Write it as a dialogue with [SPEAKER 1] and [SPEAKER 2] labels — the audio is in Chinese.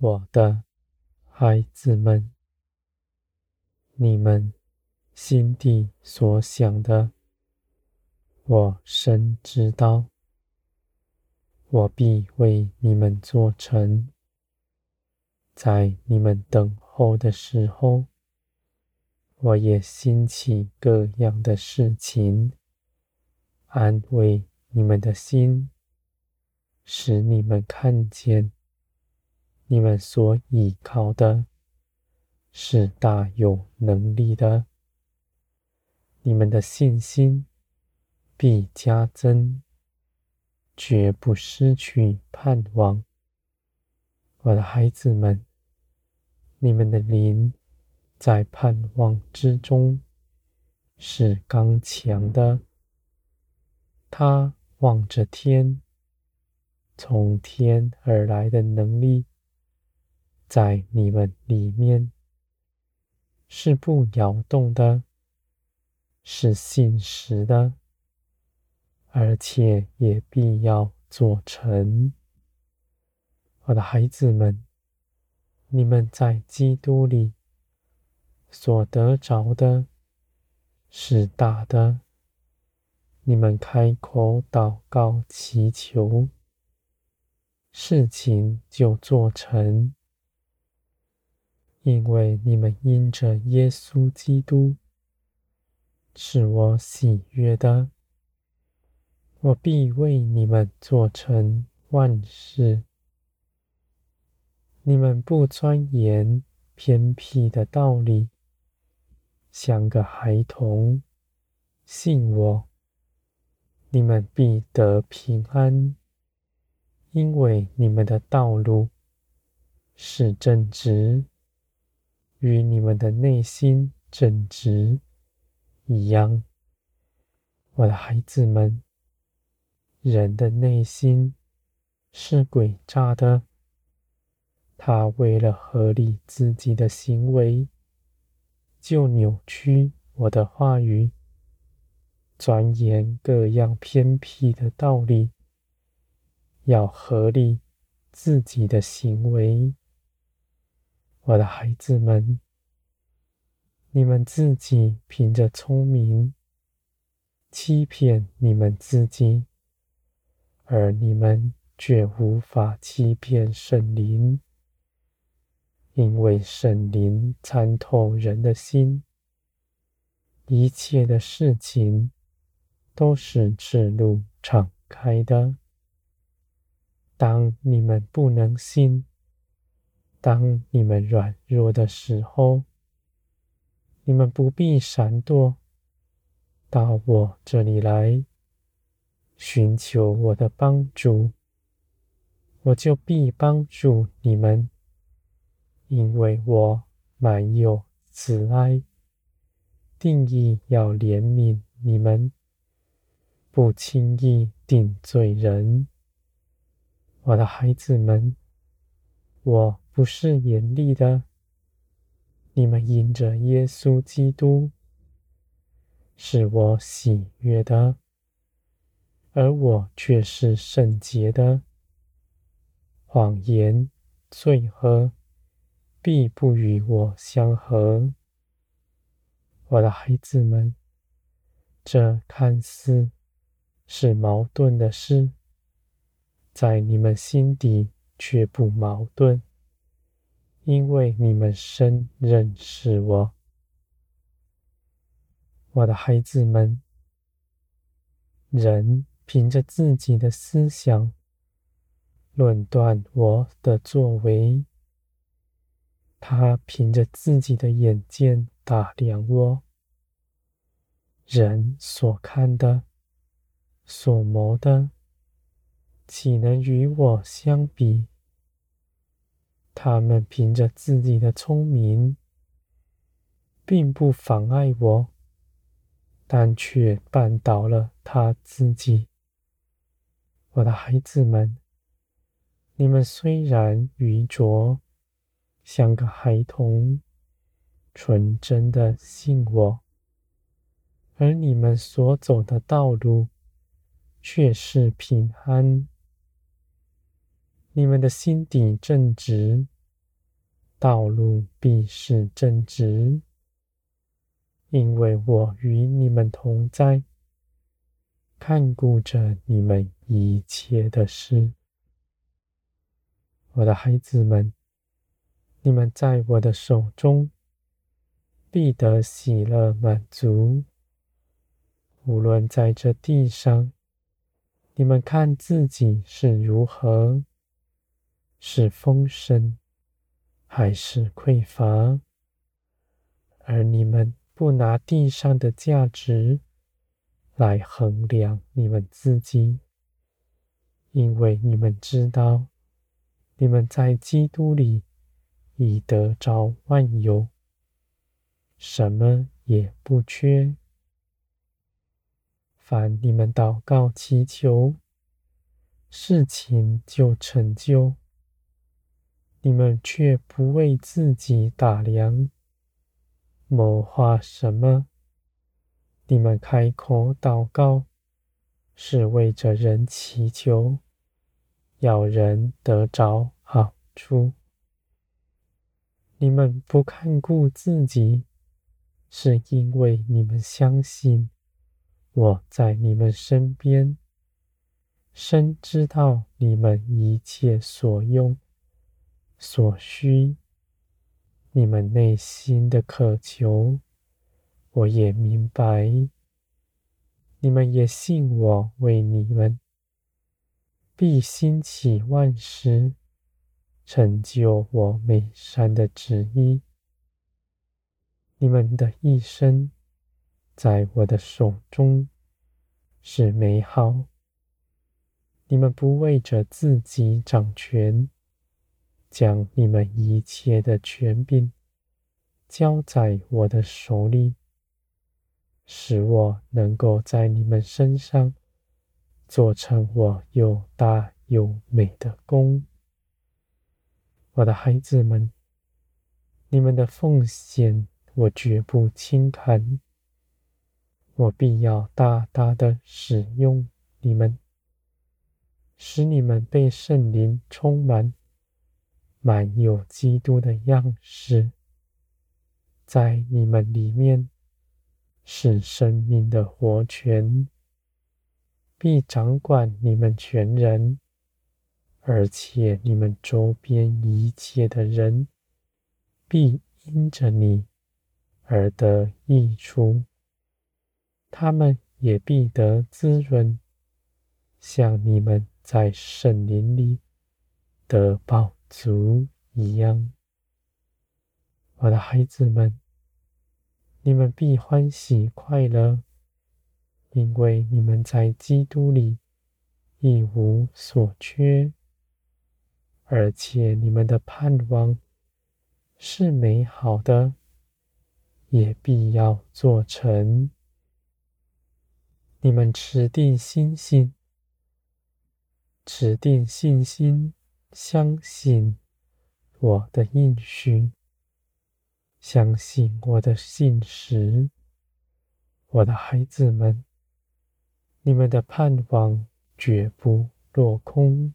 [SPEAKER 1] 我的孩子们，你们心底所想的，我深知道。我必为你们做成，在你们等候的时候，我也兴起各样的事情，安慰你们的心，使你们看见。你们所依靠的是大有能力的，你们的信心必加增，绝不失去盼望。我的孩子们，你们的灵在盼望之中是刚强的，他望着天，从天而来的能力。在你们里面是不摇动的，是信实的，而且也必要做成。我的孩子们，你们在基督里所得着的是大的，你们开口祷告祈求，事情就做成。因为你们因着耶稣基督是我喜悦的，我必为你们做成万事。你们不钻研偏僻的道理，像个孩童，信我，你们必得平安，因为你们的道路是正直。与你们的内心正直一样，我的孩子们，人的内心是诡诈的，他为了合理自己的行为，就扭曲我的话语，钻研各样偏僻的道理，要合理自己的行为。我的孩子们，你们自己凭着聪明欺骗你们自己，而你们却无法欺骗圣灵，因为圣灵参透人的心，一切的事情都是赤露敞开的。当你们不能信。当你们软弱的时候，你们不必闪躲，到我这里来，寻求我的帮助，我就必帮助你们，因为我满有慈爱，定意要怜悯你们，不轻易定罪人，我的孩子们，我。不是严厉的，你们因着耶稣基督是我喜悦的，而我却是圣洁的。谎言、罪恶必不与我相合。我的孩子们，这看似是矛盾的事，在你们心底却不矛盾。因为你们深认识我，我的孩子们。人凭着自己的思想论断我的作为，他凭着自己的眼见打量我。人所看的、所谋的，岂能与我相比？他们凭着自己的聪明，并不妨碍我，但却绊倒了他自己。我的孩子们，你们虽然愚拙，像个孩童，纯真的信我，而你们所走的道路却是平安。你们的心底正直，道路必是正直，因为我与你们同在，看顾着你们一切的事。我的孩子们，你们在我的手中必得喜乐满足。无论在这地上，你们看自己是如何，是丰盛还是匮乏，而你们不拿地上的价值来衡量你们自己，因为你们知道。你们在基督里已得着万有，什么也不缺。凡你们祷告祈求，事情就成就。你们却不为自己打量，谋划什么。你们开口祷告，是为着人祈求。要人得着好处，你们不看顾自己，是因为你们相信我在你们身边，深知道你们一切所用、所需，你们内心的渴求，我也明白。你们也信我为你们。必兴起万事，成就我美善的旨意。你们的一生，在我的手中是美好。你们不为着自己掌权，将你们一切的权柄交在我的手里，使我能够在你们身上。做成我又大又美的工，我的孩子们，你们的奉献我绝不轻看，我必要大大的使用你们，使你们被圣灵充满，满有基督的样式，在你们里面是生命的活泉。必掌管你们全人，而且你们周边一切的人必因着你而得益处，他们也必得滋润，像你们在圣灵里得报足一样。我的孩子们，你们必欢喜快乐。因为你们在基督里一无所缺，而且你们的盼望是美好的，也必要做成。你们持定信心，持定信心，相信我的应许，相信我的信实，我的孩子们。你们的盼望绝不落空，